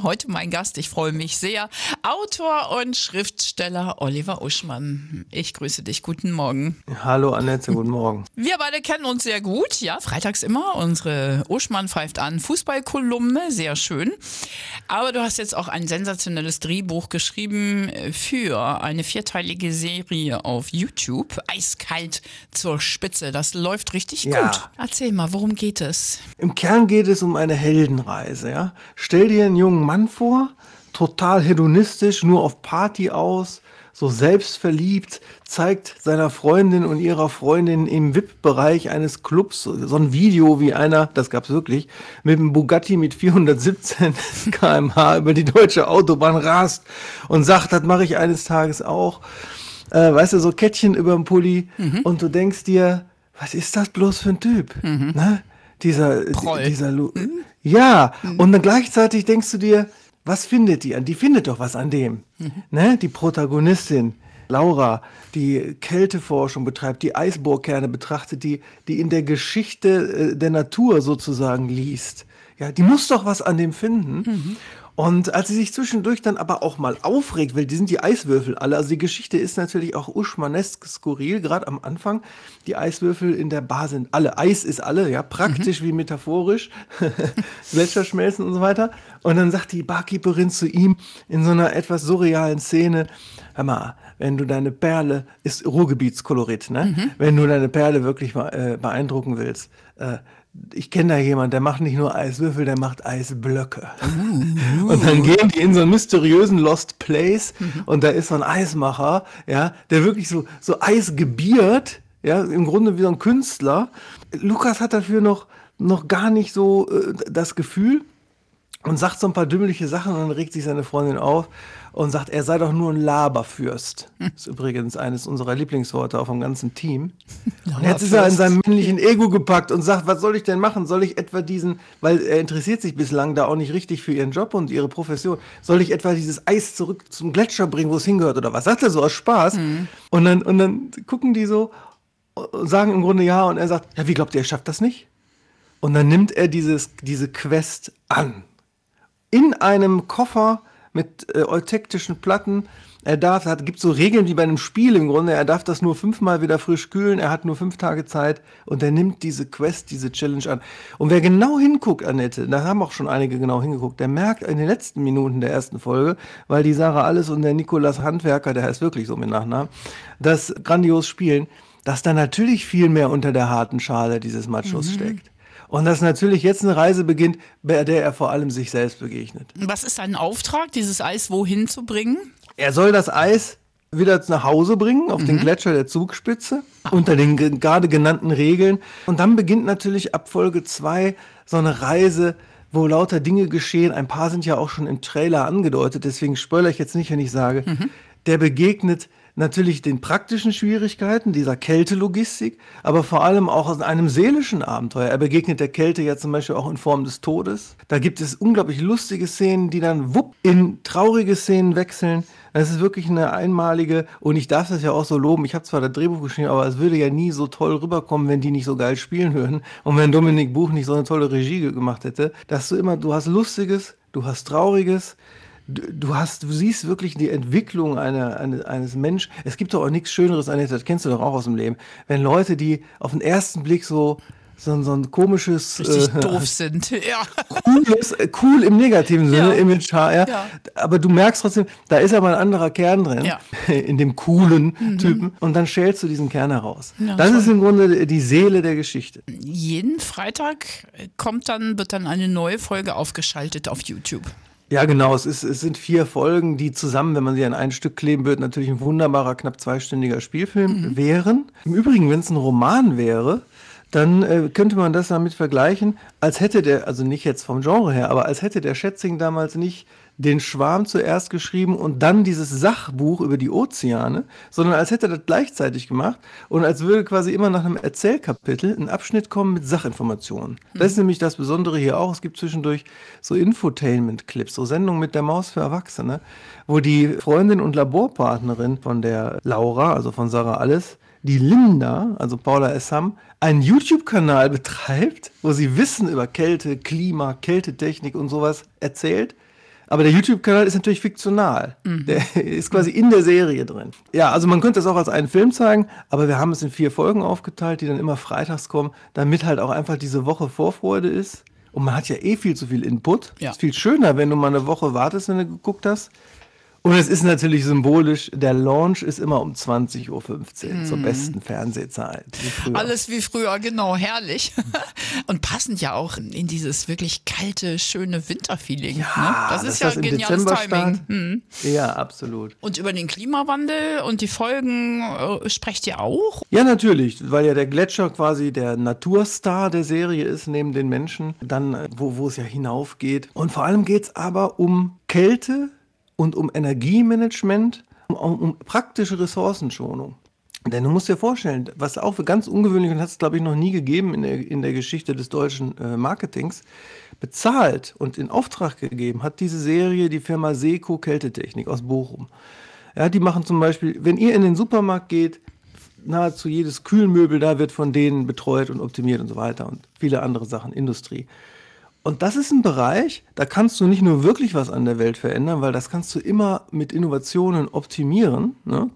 Heute mein Gast, ich freue mich sehr, Autor und Schriftsteller Oliver Uschmann. Ich grüße dich, guten Morgen. Hallo Annette, guten Morgen. Wir beide kennen uns sehr gut, ja, freitags immer. Unsere Uschmann pfeift an, Fußballkolumne, sehr schön. Aber du hast jetzt auch ein sensationelles Drehbuch geschrieben für eine vierteilige Serie auf YouTube, Eiskalt zur Spitze. Das läuft richtig Ja. gut. Erzähl mal, worum geht es? Im Kern geht es um eine Heldenreise. Ja? Stell dir einen jungen Mann vor, total hedonistisch, nur auf Party aus, so selbstverliebt, zeigt seiner Freundin und ihrer Freundin im VIP-Bereich eines Clubs so ein Video, wie einer, das gab's wirklich, mit einem Bugatti mit 417 km/h über die deutsche Autobahn rast und sagt, das mache ich eines Tages auch. Äh, weißt du, so Kettchen über dem Pulli und du denkst dir, was ist das bloß für ein Typ? Ne? Dieser, Proll. dieser Lu Ja, und dann gleichzeitig denkst du dir, was findet die an? Die findet doch was an dem. Ne? Die Protagonistin, Laura, die Kälteforschung betreibt, die Eisbohrkerne betrachtet, die, die in der Geschichte äh, der Natur sozusagen liest. Ja, die muss doch was an dem finden. Und als sie sich zwischendurch dann aber auch mal aufregt, weil die sind die Eiswürfel alle, also die Geschichte ist natürlich auch uschmanesk skurril, gerade am Anfang. Die Eiswürfel in der Bar sind alle, Eis ist alle, ja, praktisch wie metaphorisch, Gletscher schmelzen und so weiter. Und dann sagt die Barkeeperin zu ihm in so einer etwas surrealen Szene, hör mal, wenn du deine Perle, ist Ruhrgebietskolorit, ne? Wenn du deine Perle wirklich äh, beeindrucken willst, äh, ich kenne da jemanden, der macht nicht nur Eiswürfel, der macht Eisblöcke. Und dann gehen die in so einen mysteriösen Lost Place und da ist so ein Eismacher, ja, der wirklich so, so Eis gebiert, ja, im Grunde wie so ein Künstler. Lukas hat dafür noch, noch gar nicht so äh, das Gefühl und sagt so ein paar dümmliche Sachen und dann regt sich seine Freundin auf und sagt, er sei doch nur ein Laberfürst. Das ist übrigens eines unserer Lieblingsworte auch vom ganzen Team. Und jetzt ist er in seinem männlichen Ego gepackt und sagt, was soll ich denn machen? Soll ich etwa diesen, weil er interessiert sich bislang da auch nicht richtig für ihren Job und ihre Profession, soll ich etwa dieses Eis zurück zum Gletscher bringen, wo es hingehört oder was? Sagt er so aus Spaß? Und, dann, und dann gucken die so und sagen im Grunde ja und er sagt, ja, wie glaubt ihr, er schafft das nicht? Und dann nimmt er dieses, diese Quest an. In einem Koffer mit äh, eutektischen Platten. Er darf, hat, gibt so Regeln wie bei einem Spiel im Grunde. Er darf das nur fünfmal wieder frisch kühlen. Er hat nur fünf Tage Zeit und er nimmt diese Quest, diese Challenge an. Und wer genau hinguckt, Annette, da haben auch schon einige genau hingeguckt, der merkt in den letzten Minuten der ersten Folge, weil die Sarah Alles und der Nikolas Handwerker, der heißt wirklich so mit Nachnamen, das grandios spielen, dass da natürlich viel mehr unter der harten Schale dieses Machos steckt. Und dass natürlich jetzt eine Reise beginnt, bei der er vor allem sich selbst begegnet. Was ist dein Auftrag, dieses Eis wohin zu bringen? Er soll das Eis wieder nach Hause bringen, auf den Gletscher der Zugspitze, unter den ge- gerade genannten Regeln. Und dann beginnt natürlich ab Folge 2 so eine Reise, wo lauter Dinge geschehen. Ein paar sind ja auch schon im Trailer angedeutet, deswegen spoilere ich jetzt nicht, wenn ich sage, der begegnet natürlich den praktischen Schwierigkeiten dieser Kältelogistik, aber vor allem auch aus einem seelischen Abenteuer. Er begegnet der Kälte ja zum Beispiel auch in Form des Todes. Da gibt es unglaublich lustige Szenen, die dann wupp in traurige Szenen wechseln. Das ist wirklich eine einmalige, und ich darf das ja auch so loben, ich habe zwar das Drehbuch geschrieben, aber es würde ja nie so toll rüberkommen, wenn die nicht so geil spielen würden und wenn Dominik Buch nicht so eine tolle Regie ge- gemacht hätte, dass du immer, du hast Lustiges, du hast Trauriges, du, hast, du siehst wirklich die Entwicklung einer, eine, eines Menschen. Es gibt doch auch nichts Schöneres, Annette, das kennst du doch auch aus dem Leben, wenn Leute, die auf den ersten Blick so, so, so ein komisches, Richtig äh, doof sind. Ja. cooles, äh, cool im negativen Sinne, Ja. Image HR. Ja. Aber du merkst trotzdem, da ist aber ein anderer Kern drin, Ja. in dem coolen Typen. Und dann schälst du diesen Kern heraus. Das toll. ist im Grunde die Seele der Geschichte. Jeden Freitag kommt dann, wird dann eine neue Folge aufgeschaltet auf YouTube. Ja, genau. Es, ist, es sind vier Folgen, die zusammen, wenn man sie an ein Stück kleben würde, natürlich ein wunderbarer, knapp zweistündiger Spielfilm wären. Im Übrigen, wenn es ein Roman wäre, dann äh, könnte man das damit vergleichen, als hätte der, also nicht jetzt vom Genre her, aber als hätte der Schätzing damals nicht den Schwarm zuerst geschrieben und dann dieses Sachbuch über die Ozeane, sondern als hätte er das gleichzeitig gemacht und als würde quasi immer nach einem Erzählkapitel ein Abschnitt kommen mit Sachinformationen. Das ist nämlich das Besondere hier auch. Es gibt zwischendurch so Infotainment-Clips, so Sendungen mit der Maus für Erwachsene, wo die Freundin und Laborpartnerin von der Laura, also von Sarah Alles, die Linda, also Paula Essam, einen YouTube-Kanal betreibt, wo sie Wissen über Kälte, Klima, Kältetechnik und sowas erzählt. Aber der YouTube-Kanal ist natürlich fiktional. Mhm. Der ist quasi in der Serie drin. Ja, also man könnte das auch als einen Film zeigen, aber wir haben es in vier Folgen aufgeteilt, die dann immer freitags kommen, damit halt auch einfach diese Woche Vorfreude ist. Und man hat ja eh viel zu viel Input. Ja. Ist viel schöner, wenn du mal eine Woche wartest, wenn du geguckt hast. Und es ist natürlich symbolisch, der Launch ist immer um 20.15 Uhr zur besten Fernsehzeit. Wie. Alles wie früher, genau, herrlich. Und passend ja auch in dieses wirklich kalte, schöne Winterfeeling. Ja, ne? Das ist ja das im geniales Dezember Timing. Hm. Ja, absolut. Und über den Klimawandel und die Folgen äh, sprecht ihr auch? Ja, natürlich, weil ja der Gletscher quasi der Naturstar der Serie ist, neben den Menschen, dann, äh, wo, wo es ja hinaufgeht. Und vor allem geht es aber um Kälte und um Energiemanagement, um, um praktische Ressourcenschonung. Denn du musst dir vorstellen, was auch für ganz ungewöhnlich und hat es, glaube ich, noch nie gegeben in der, in der Geschichte des deutschen äh, Marketings, bezahlt und in Auftrag gegeben hat diese Serie die Firma Seco Kältetechnik aus Bochum. Ja, die machen zum Beispiel, wenn ihr in den Supermarkt geht, nahezu jedes Kühlmöbel da wird von denen betreut und optimiert und so weiter und viele andere Sachen, Industrie. Und das ist ein Bereich, da kannst du nicht nur wirklich was an der Welt verändern, weil das kannst du immer mit Innovationen optimieren. Ne?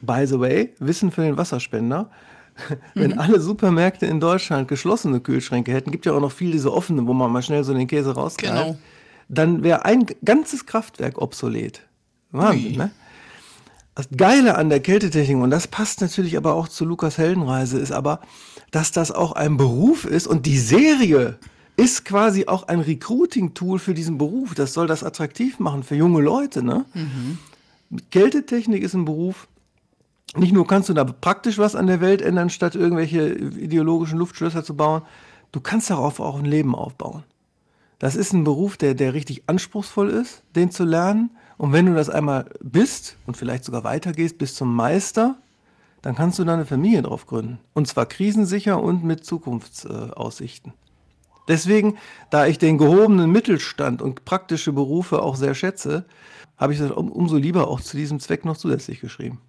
By the way, Wissen für den Wasserspender. Wenn alle Supermärkte in Deutschland geschlossene Kühlschränke hätten, gibt ja auch noch viel diese offenen, wo man mal schnell so den Käse rausgreift, Genau. dann wäre ein ganzes Kraftwerk obsolet. Wahnsinn, Ui. ne? Das Geile an der Kältetechnik, und das passt natürlich aber auch zu Lukas Heldenreise, ist aber, dass das auch ein Beruf ist und die Serie ist quasi auch ein Recruiting-Tool für diesen Beruf. Das soll das attraktiv machen für junge Leute. Ne? Kältetechnik ist ein Beruf, nicht nur kannst du da praktisch was an der Welt ändern, statt irgendwelche ideologischen Luftschlösser zu bauen, du kannst darauf auch ein Leben aufbauen. Das ist ein Beruf, der, der richtig anspruchsvoll ist, den zu lernen. Und wenn du das einmal bist und vielleicht sogar weitergehst bis zum Meister, dann kannst du da eine Familie drauf gründen. Und zwar krisensicher und mit Zukunftsaussichten. Deswegen, da ich den gehobenen Mittelstand und praktische Berufe auch sehr schätze, habe ich das um, umso lieber auch zu diesem Zweck noch zusätzlich geschrieben.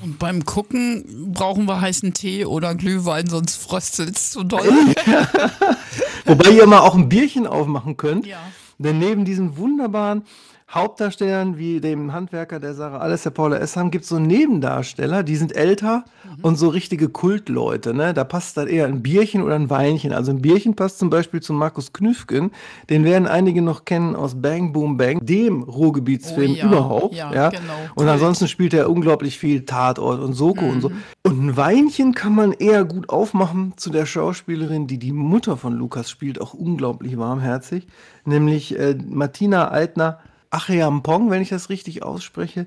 Und beim Gucken brauchen wir heißen Tee oder Glühwein, sonst fröstelt's zu doll. Wobei ihr mal auch ein Bierchen aufmachen könnt. Ja. Denn neben diesen wunderbaren Hauptdarstellern wie dem Handwerker der Sarah Alles, der Paula Essham, gibt es so Nebendarsteller, die sind älter und so richtige Kultleute. Ne? Da passt dann eher ein Bierchen oder ein Weinchen. Also ein Bierchen passt zum Beispiel zu Markus Knüfgen. Den werden einige noch kennen aus Bang Boom Bang, dem Ruhrgebietsfilm Oh ja, überhaupt. ja, genau. Und ansonsten spielt er unglaublich viel Tatort und Soko und so. Und ein Weinchen kann man eher gut aufmachen zu der Schauspielerin, die die Mutter von Lukas spielt, auch unglaublich warmherzig, nämlich äh, Martina Eitner Acheampong, wenn ich das richtig ausspreche.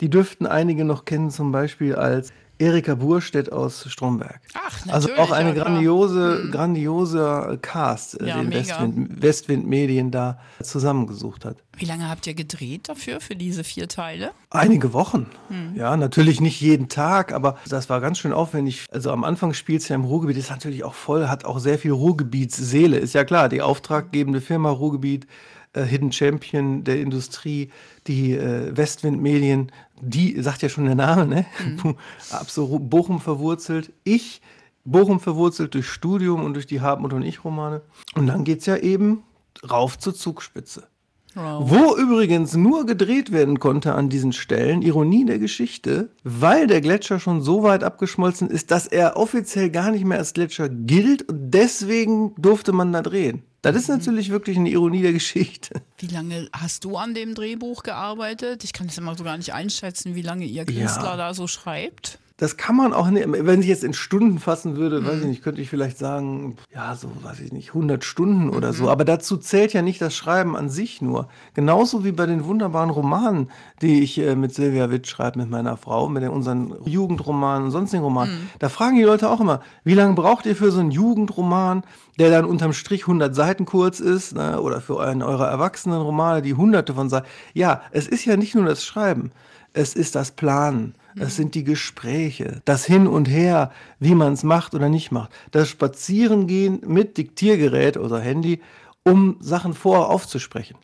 Die dürften einige noch kennen, zum Beispiel als Erika Burstedt aus Stromberg. Ach, Also natürlich, auch eine grandiose, grandioser Cast, äh, Ja, den. Westwind, Westwind Medien da zusammengesucht hat. Wie lange habt ihr gedreht dafür, für diese vier Teile? Einige Wochen. Hm. Ja, natürlich nicht jeden Tag, aber das war ganz schön aufwendig. Also am Anfang spielt es ja im Ruhrgebiet, ist natürlich auch voll, hat auch sehr viel Ruhrgebietsseele. Ist ja klar, die auftraggebende Firma Ruhrgebiet, äh, Hidden Champion der Industrie, die äh, Westwind Medien, die sagt ja schon der Name, ne? Hm. Absolut Bochum verwurzelt. Ich Bochum verwurzelt durch Studium und durch die Hartmut und ich Romane. Und dann geht's ja eben rauf zur Zugspitze. Wow. Wo übrigens nur gedreht werden konnte an diesen Stellen, Ironie der Geschichte, weil der Gletscher schon so weit abgeschmolzen ist, dass er offiziell gar nicht mehr als Gletscher gilt und deswegen durfte man da drehen. Das ist natürlich wirklich eine Ironie der Geschichte. Wie lange hast du an dem Drehbuch gearbeitet? Ich kann es immer so gar nicht einschätzen, wie lange ihr Künstler Ja. da so schreibt. Das kann man auch nicht, wenn ich jetzt in Stunden fassen würde, weiß ich nicht, könnte ich vielleicht sagen, ja, so, weiß ich nicht, 100 Stunden oder so. Aber dazu zählt ja nicht das Schreiben an sich nur. Genauso wie bei den wunderbaren Romanen, die ich äh, mit Silvia Witt schreibe, mit meiner Frau, mit den, unseren Jugendromanen und sonstigen Romanen. Da fragen die Leute auch immer, wie lange braucht ihr für so einen Jugendroman, der dann unterm Strich 100 Seiten kurz ist, ne? oder für einen eurer Erwachsenenromane, die hunderte von Seiten. Ja, es ist ja nicht nur das Schreiben. Es ist das Planen, es sind die Gespräche, das Hin und Her, wie man es macht oder nicht macht, das Spazierengehen mit Diktiergerät oder Handy, um Sachen vorher aufzusprechen.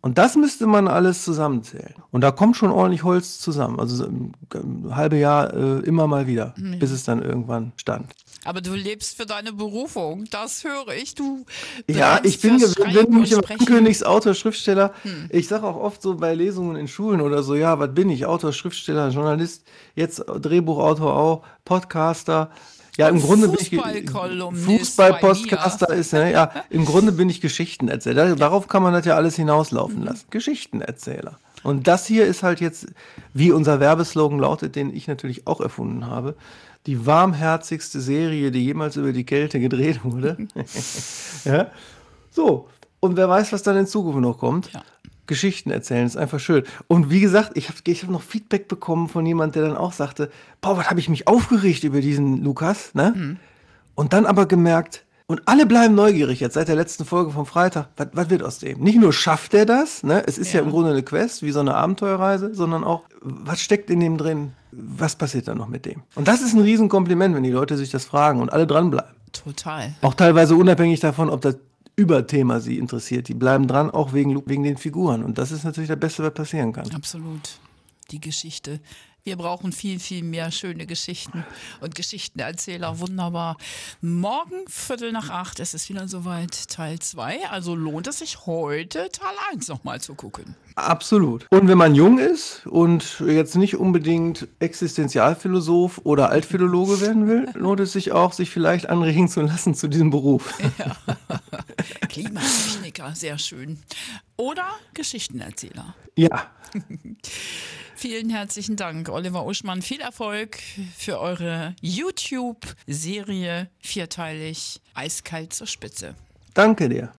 Und das müsste man alles zusammenzählen. Und da kommt schon ordentlich Holz zusammen. Also ein, ein halbe Jahr äh, immer mal wieder, bis es dann irgendwann stand. Aber du lebst für deine Berufung, das höre ich. Du Ja, ich bin. Hm. ankündigst, Autor, Schriftsteller. Ich sage auch oft so bei Lesungen in Schulen oder so, ja, was bin ich? Autor, Schriftsteller, Journalist, jetzt Drehbuchautor auch, Podcaster. Ja, im Und Grunde bin ich Fußball-Podcaster ist, ne, ja, im Grunde bin ich Geschichtenerzähler. Darauf kann man das ja alles hinauslaufen lassen. Geschichtenerzähler. Und das hier ist halt jetzt, wie unser Werbeslogan lautet, den ich natürlich auch erfunden habe, die warmherzigste Serie, die jemals über die Kälte gedreht wurde. ja. So, und wer weiß, was dann in Zukunft noch kommt. Ja. Geschichten erzählen ist einfach schön. Und wie gesagt, ich habe ich hab noch Feedback bekommen von jemand, der dann auch sagte, boah, was habe ich mich aufgeregt über diesen Lukas, ne? Und dann aber gemerkt, und alle bleiben neugierig jetzt seit der letzten Folge vom Freitag. Was, was wird aus dem? Nicht nur schafft er das, ne? Es ist ja. Ja. im Grunde eine Quest, wie so eine Abenteuerreise, sondern auch, was steckt in dem drin? Was passiert dann noch mit dem? Und das ist ein Riesenkompliment, wenn die Leute sich das fragen und alle dranbleiben. Total. Auch teilweise unabhängig davon, ob das Überthema sie interessiert. Die bleiben dran, auch wegen, wegen den Figuren. Und das ist natürlich das Beste, was passieren kann. Absolut. Die Geschichte. Wir brauchen viel, viel mehr schöne Geschichten und Geschichtenerzähler. Wunderbar. Morgen, Viertel nach acht, ist es wieder soweit, Teil 2. Also lohnt es sich heute, Teil 1 nochmal zu gucken. Absolut. Und wenn man jung ist und jetzt nicht unbedingt Existenzialphilosoph oder Altphilologe werden will, lohnt es sich auch, sich vielleicht anregen zu lassen zu diesem Beruf. Klimatechniker, sehr schön. Oder Geschichtenerzähler. Ja, Vielen herzlichen Dank, Oliver Uschmann. Viel Erfolg für eure YouTube-Serie vierteilig Eiskalt zur Spitze. danke dir.